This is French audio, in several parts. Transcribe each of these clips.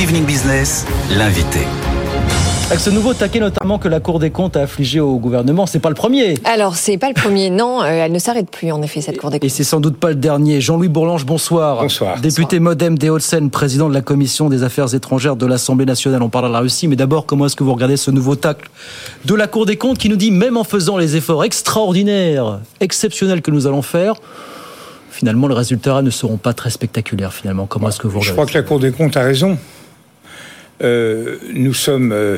Good Evening Business, l'invité. Avec ce nouveau taquet notamment que la Cour des comptes a affligé au gouvernement, c'est pas le premier. Alors, c'est pas le premier, non, euh, elle ne s'arrête plus en effet, cette Cour des Et comptes. c'est sans doute pas le dernier. Jean-Louis Bourlange, bonsoir. Bonsoir. Député Modem des Hauts-de-Seine, président de la Commission des Affaires étrangères de l'Assemblée nationale. On parle de la Russie, mais d'abord, comment est-ce que vous regardez ce nouveau tacle de la Cour des comptes qui nous dit, même en faisant les efforts extraordinaires, exceptionnels que nous allons faire, finalement, les résultats ne seront pas très spectaculaires, finalement. Comment est-ce que vous Je regardez crois que la Cour des comptes a raison. Euh, nous sommes euh,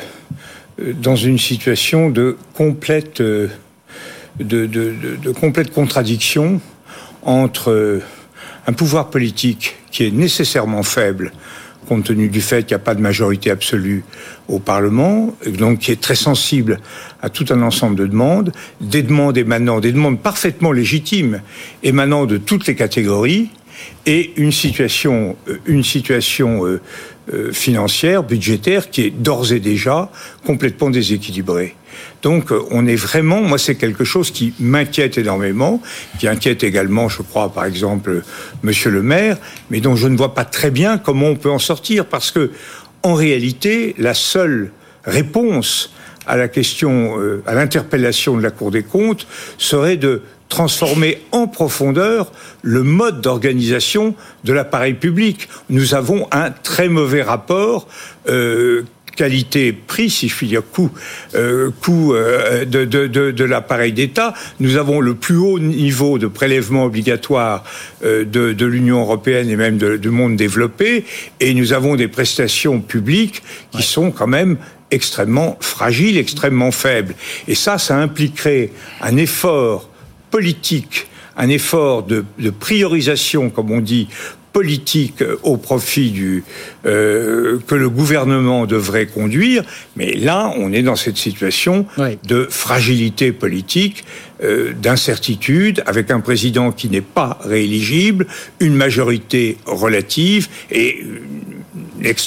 dans une situation de complète, euh, de, de- de- complète contradiction entre euh, un pouvoir politique qui est nécessairement faible compte tenu du fait qu'il n'y a pas de majorité absolue au Parlement, et donc qui est très sensible à tout un ensemble de demandes, des demandes émanant, des demandes parfaitement légitimes, émanant de toutes les catégories, et une situation, euh, une situation euh, euh, financière, budgétaire, qui est d'ores et déjà complètement déséquilibrée. Donc, euh, on est vraiment, moi, c'est quelque chose qui m'inquiète énormément, qui inquiète également, je crois, par exemple, Monsieur le Maire, mais dont je ne vois pas très bien comment on peut en sortir, parce que, en réalité, la seule réponse à la question, euh, à l'interpellation de la Cour des comptes, serait de transformer en profondeur le mode d'organisation de l'appareil public. Nous avons un très mauvais rapport. Euh, qualité-prix, si je puis dire, coût, euh, coût euh, de, de, de, de l'appareil d'État. Nous avons le plus haut niveau de prélèvement obligatoire euh, de, de l'Union européenne et même du monde développé, et nous avons des prestations publiques qui sont quand même extrêmement fragiles, extrêmement faibles. Et ça, ça impliquerait un effort politique, un effort de, de priorisation, comme on dit, politique euh, au profit du euh, que le gouvernement devrait conduire, mais là on est dans cette situation Oui. de fragilité politique, euh, d'incertitude, avec un président qui n'est pas rééligible, une majorité relative et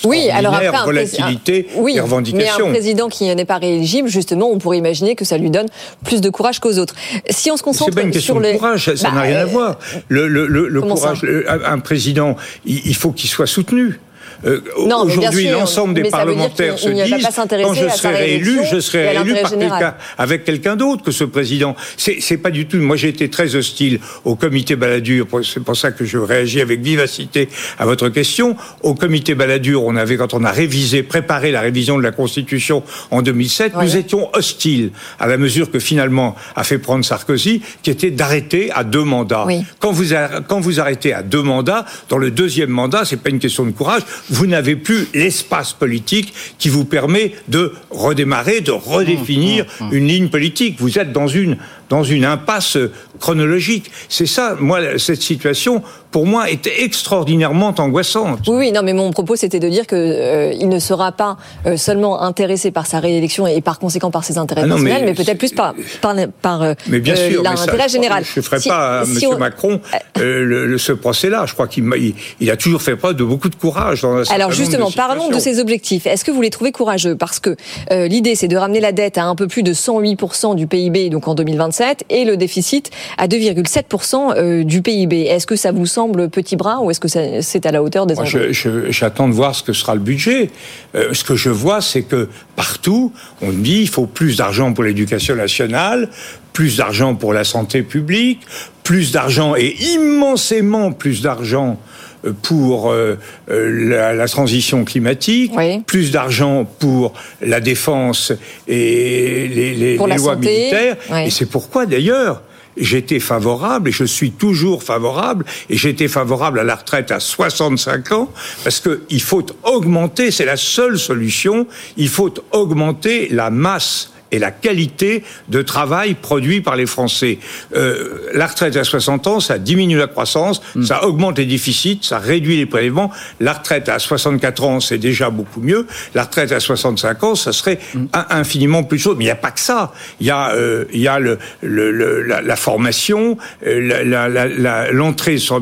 Oui, alors après, un volatilité un- oui, revendications. Mais un président qui n'est pas rééligible, justement, on pourrait imaginer que ça lui donne plus de courage qu'aux autres. Si on se concentre C'est pas une question sur de les... courage, ça Bah, n'a rien à euh, voir. Le, le, le, le courage, le- un un président, il, il faut qu'il soit soutenu. Euh, Aujourd'hui, l'ensemble des parlementaires se disent quand je serai réélu, je serai réélu par quelqu'un, avec quelqu'un d'autre que ce président. C'est pas du tout. Moi, j'ai été très hostile au comité Balladur. C'est pour ça que je réagis avec vivacité à votre question. Au comité Balladur, on avait quand on a révisé, préparé la révision de la Constitution en 2007, Ouais. nous étions hostiles à la mesure que finalement a fait prendre Sarkozy, qui était d'arrêter à deux mandats. Oui. Quand vous, quand vous arrêtez à deux mandats, dans le deuxième mandat, c'est pas une question de courage, vous n'avez plus l'espace politique qui vous permet de redémarrer, de redéfinir une ligne politique. Vous êtes dans une, dans une impasse chronologique. C'est ça, moi, cette situation, pour moi, est extraordinairement angoissante. Oui, oui, non, mais mon propos, c'était de dire que euh, il ne sera pas euh, seulement intéressé par sa réélection et par conséquent par ses intérêts Ah non, personnels, mais mais, peut-être plus par, par, par euh, Mais bien euh, sûr, l'intérêt je- général. Je ne ferai Si- pas à si M. on- Macron le- le- ce procès-là. Je crois qu'il m'a- il, il a toujours fait preuve de beaucoup de courage dans certain Alors de justement, parlons de ces objectifs. Est-ce que vous les trouvez courageux? Parce que l'idée, c'est de ramener la dette à un peu plus de 108% du PIB donc en 2027 et le déficit à 2,7% euh, du PIB. Est-ce que ça vous semble petit bras ou est-ce que c'est à la hauteur des Moi, enjeux j'attends de voir ce que sera le budget. Euh, ce que je vois, c'est que partout, on dit il faut plus d'argent pour l'éducation nationale, plus d'argent pour la santé publique, plus d'argent et immensément plus d'argent euh, pour euh, euh, la, la transition climatique, Oui. plus d'argent pour la défense et les, lois santé, militaires. oui. Et c'est pourquoi d'ailleurs j'étais favorable et je suis toujours favorable et j'étais favorable à la retraite à 65 ans parce que il faut augmenter, c'est la seule solution, il faut augmenter la masse et la qualité de travail produit par les Français. Euh, la retraite à 60 ans, ça diminue la croissance, mm. ça augmente les déficits, ça réduit les prélèvements. La retraite à 64 ans, c'est déjà beaucoup mieux. La retraite à 65 ans, ça serait mm. infiniment plus chaud. Mais il n'y a pas que ça. Il y a, euh, il y a le, le, la, la, formation, euh, l'entrée sur,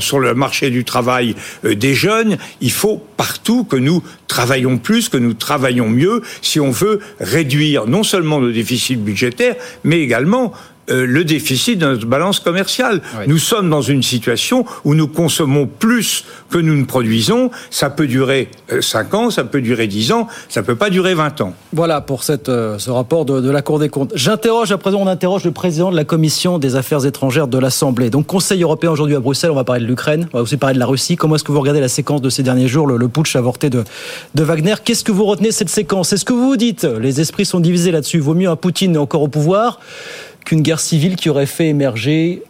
sur le marché du travail des jeunes. Il faut partout que nous travaillons plus, que nous travaillons mieux, si on veut réduire non seulement nos déficits budgétaires, mais également euh, le déficit de notre balance commerciale. Nous sommes dans une situation où nous consommons plus que nous ne produisons. Ça peut durer 5 euh, ans, ça peut durer 10 ans, ça peut pas durer 20 ans. Voilà pour cette, euh, ce rapport de, de, la Cour des comptes. J'interroge, à présent, on interroge le président de la Commission des affaires étrangères de l'Assemblée. Donc, Conseil européen aujourd'hui à Bruxelles, on va parler de l'Ukraine, on va aussi parler de la Russie. Comment est-ce que vous regardez la séquence de ces derniers jours, le, le putsch avorté de, de Wagner? Qu'est-ce que vous retenez de cette séquence? Est-ce que vous vous dites, les esprits sont divisés là-dessus, vaut mieux un Poutine encore au pouvoir qu'une guerre civile qui aurait fait émerger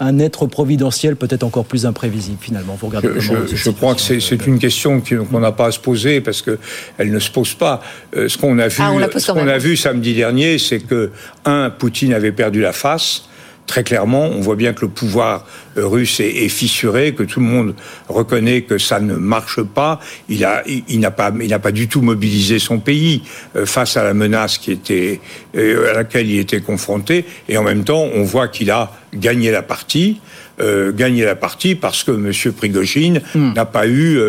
un être providentiel peut-être encore plus imprévisible finalement. Vous regardez je, je, crois que c'est une question qu'on n'a pas à se poser parce que elle ne se pose pas. Euh, ce qu'on a vu, ah, ce qu'on a vu samedi dernier, c'est que un, Poutine avait perdu la face très clairement, on voit bien que le pouvoir euh, russe est, fissuré, que tout le monde reconnaît que ça ne marche pas. Il a, il, n'a pas, il n'a pas du tout mobilisé son pays euh, face à la menace qui était euh, à laquelle il était confronté. Et en même temps, on voit qu'il a gagné la partie. gagné la partie parce que M. Prigogine hmm. n'a pas eu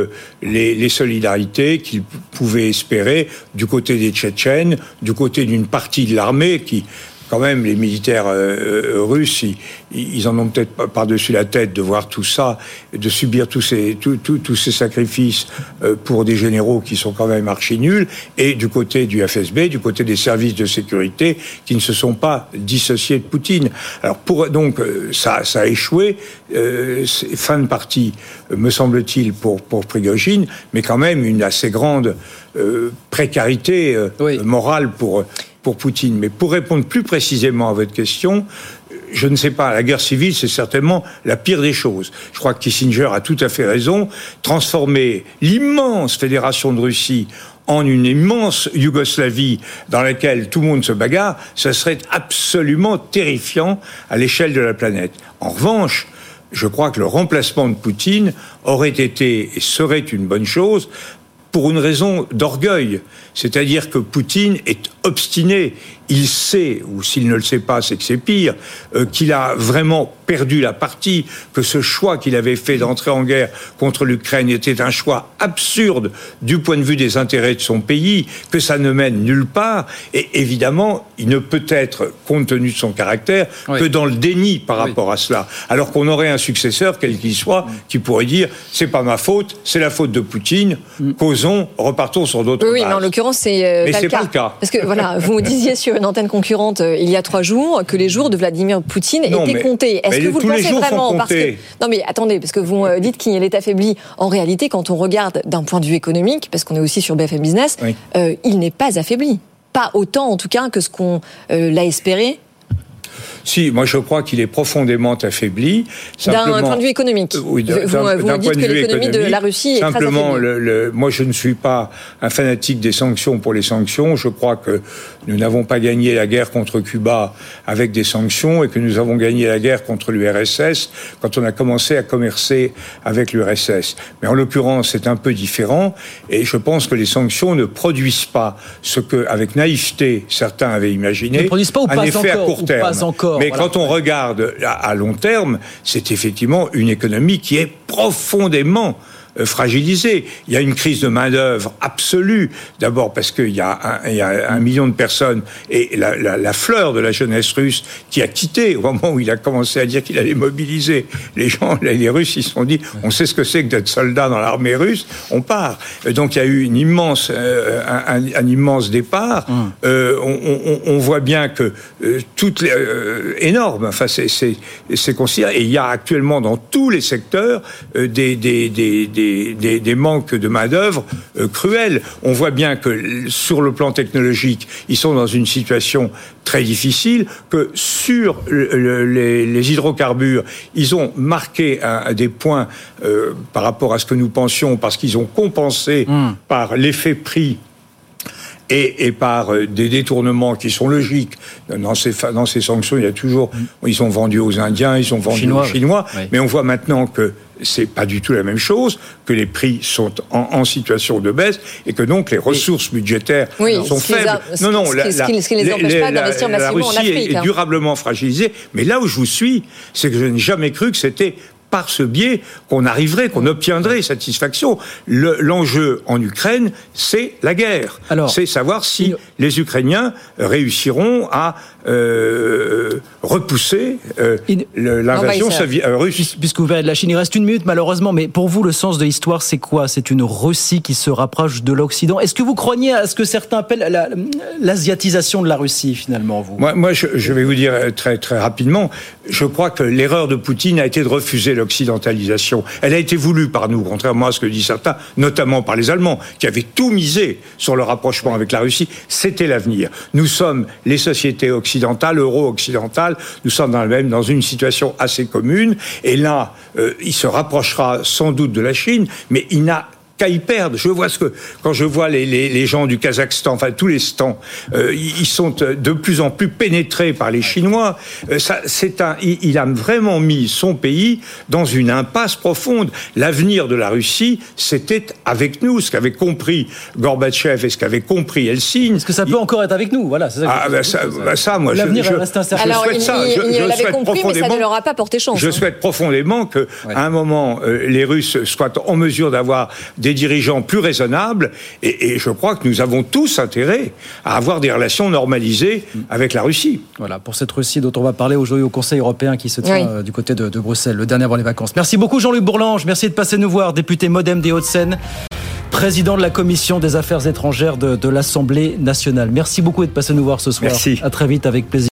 les, les, solidarités qu'il pouvait espérer du côté des Tchétchènes, du côté d'une partie de l'armée qui quand même, les militaires euh, euh, russes, ils, en ont peut-être par-dessus la tête de voir tout ça, de subir tous ces, tous ces sacrifices euh, pour des généraux qui sont quand même archi nuls, et du côté du FSB, du côté des services de sécurité, qui ne se sont pas dissociés de Poutine. Alors, pour, donc, ça, ça a échoué, fin de partie, me semble-t-il, pour, pour Prigogine, mais quand même une assez grande précarité morale pour pour Poutine. Mais pour répondre plus précisément à votre question, je ne sais pas, la guerre civile, c'est certainement la pire des choses. Je crois que Kissinger a tout à fait raison. Transformer l'immense fédération de Russie en une immense Yougoslavie dans laquelle tout le monde se bagarre, ça serait absolument terrifiant à l'échelle de la planète. En revanche, je crois que le remplacement de Poutine aurait été et serait une bonne chose pour une raison d'orgueil. C'est-à-dire que Poutine est obstiné. Il sait, ou s'il ne le sait pas, c'est que c'est pire, euh, qu'il a vraiment perdu la partie, que ce choix qu'il avait fait d'entrer en guerre contre l'Ukraine était un choix absurde du point de vue des intérêts de son pays, que ça ne mène nulle part. Et évidemment, il ne peut être, compte tenu de son caractère, que dans le déni par rapport à cela. Alors qu'on aurait un successeur, quel qu'il soit, qui pourrait dire c'est pas ma faute, c'est la faute de Poutine, mm. causons, repartons sur d'autres oui, mais en l'occurrence, c'est euh, pas, pas, le cas. Parce que voilà, vous me disiez sur une antenne concurrente euh, il y a trois jours que les jours de Vladimir Poutine étaient comptés. Est-ce que vous le pensez vraiment parce que, Non mais attendez, parce que vous euh, dites qu'il est affaibli. En réalité, quand on regarde d'un point de vue économique, parce qu'on est aussi sur BFM Business, il n'est pas affaibli. Pas autant en tout cas que ce qu'on l'a espéré si, moi je crois qu'il est profondément affaibli. D'un point de vue économique. Oui, vous, vous dites que l'économie de la Russie est simplement, très le, le, moi je ne suis pas un fanatique des sanctions pour les sanctions. Je crois que nous n'avons pas gagné la guerre contre Cuba avec des sanctions et que nous avons gagné la guerre contre l'URSS quand on a commencé à commercer avec l'URSS. Mais en l'occurrence, c'est un peu différent et je pense que les sanctions ne produisent pas ce que, avec naïveté, certains avaient imaginé, ne produisent pas ou un pas effet encore, à court terme. encore. Mais quand on regarde à, long terme, c'est effectivement une économie qui est profondément euh, fragilisé. Il y a une crise de main-d'œuvre absolue. D'abord parce qu'il y, a un million de personnes et la, fleur de la jeunesse russe qui a quitté au moment où il a commencé à dire qu'il allait mobiliser les gens. Les Russes, ils se sont dit on sait ce que c'est que d'être soldat dans l'armée russe, on part. Donc il y a eu une immense, euh, un, immense départ. Hum. Euh, on, voit bien que toutes les énorme. Enfin, c'est considéré. Et il y a actuellement dans tous les secteurs des, des, des des, manques de main-d'œuvre euh, cruels. On voit bien que sur le plan technologique, ils sont dans une situation très difficile, que sur les, hydrocarbures, ils ont marqué des points euh, par rapport à ce que nous pensions, parce qu'ils ont compensé hmm. par l'effet prix et, et par euh, des détournements qui sont logiques. Dans ces, dans ces sanctions, il y a toujours, ils sont vendus aux Indiens, ils sont vendus Chinois, aux Chinois, oui. mais on voit maintenant que c'est pas du tout la même chose, que les prix sont en, en situation de baisse et que donc les ressources budgétaires Oui, sont faibles. a- ce qui- ce qui- ce qui- ce qui les empêche pas d'investir la massivement en Russie est- Afrique, est hein. durablement fragilisée. Mais là où je vous suis, c'est que je n'ai jamais cru que c'était par ce biais qu'on arriverait, qu'on obtiendrait satisfaction. Le- L'enjeu en Ukraine, c'est la guerre. C'est savoir si il- les Ukrainiens réussiront à euh, repousser euh, Il- l'invasion euh, russe. Puis- Puisque vous parlez de la Chine, il reste une minute malheureusement, mais pour vous, le sens de l'histoire, c'est quoi? C'est une Russie qui se rapproche de l'Occident. Est-ce que vous croyez à ce que certains appellent la- l'asiatisation de la Russie, finalement, vous? Moi, moi je, je vais vous dire très, très rapidement, je crois que l'erreur de Poutine a été de refuser l'occidentalisation. Elle a été voulue par nous, contrairement à ce que disent certains, notamment par les Allemands, qui avaient tout misé sur le rapprochement avec la Russie. C'était l'avenir. Nous sommes les sociétés occidentales, euro-occidentales, nous sommes dans, même, dans une situation assez commune, et là, euh, il se rapprochera sans doute de la Chine, mais il n'a qu'à y perdre. Je vois ce que quand je vois les, les, les gens du Kazakhstan, enfin tous les stands, euh, ils sont euh, de plus en plus pénétrés par les Chinois. Euh, ça, c'est un, il, il a vraiment mis son pays dans une impasse profonde. L'avenir de la Russie, c'était avec nous, ce qu'avait compris Gorbatchev et ce qu'avait compris Helsinki. Est-ce que ça peut encore être avec nous? Voilà, c'est ça. que Ah, je- bah, ça, bah, ça, moi, je, L'avenir je, reste incertain. je Alors, souhaite il, ça. il- Je, il je l'avait souhaite compris, mais ça profondément ne leur a pas porté chance. je hein. souhaite profondément que, Ouais. à un moment, euh, les Russes soient en mesure d'avoir des dirigeants plus raisonnables. Et, et je crois que nous avons tous intérêt à avoir des relations normalisées avec la Russie. Voilà, pour cette Russie dont on va parler aujourd'hui au Conseil européen qui se tient Oui. euh, du côté de, de Bruxelles, le dernier avant les vacances. Merci beaucoup Jean-Luc Bourlange, merci de passer nous voir, député Modem des Hauts-de-Seine, président de la Commission des Affaires étrangères de, de l'Assemblée nationale. Merci beaucoup de passer nous voir ce soir. Merci. À très vite avec plaisir.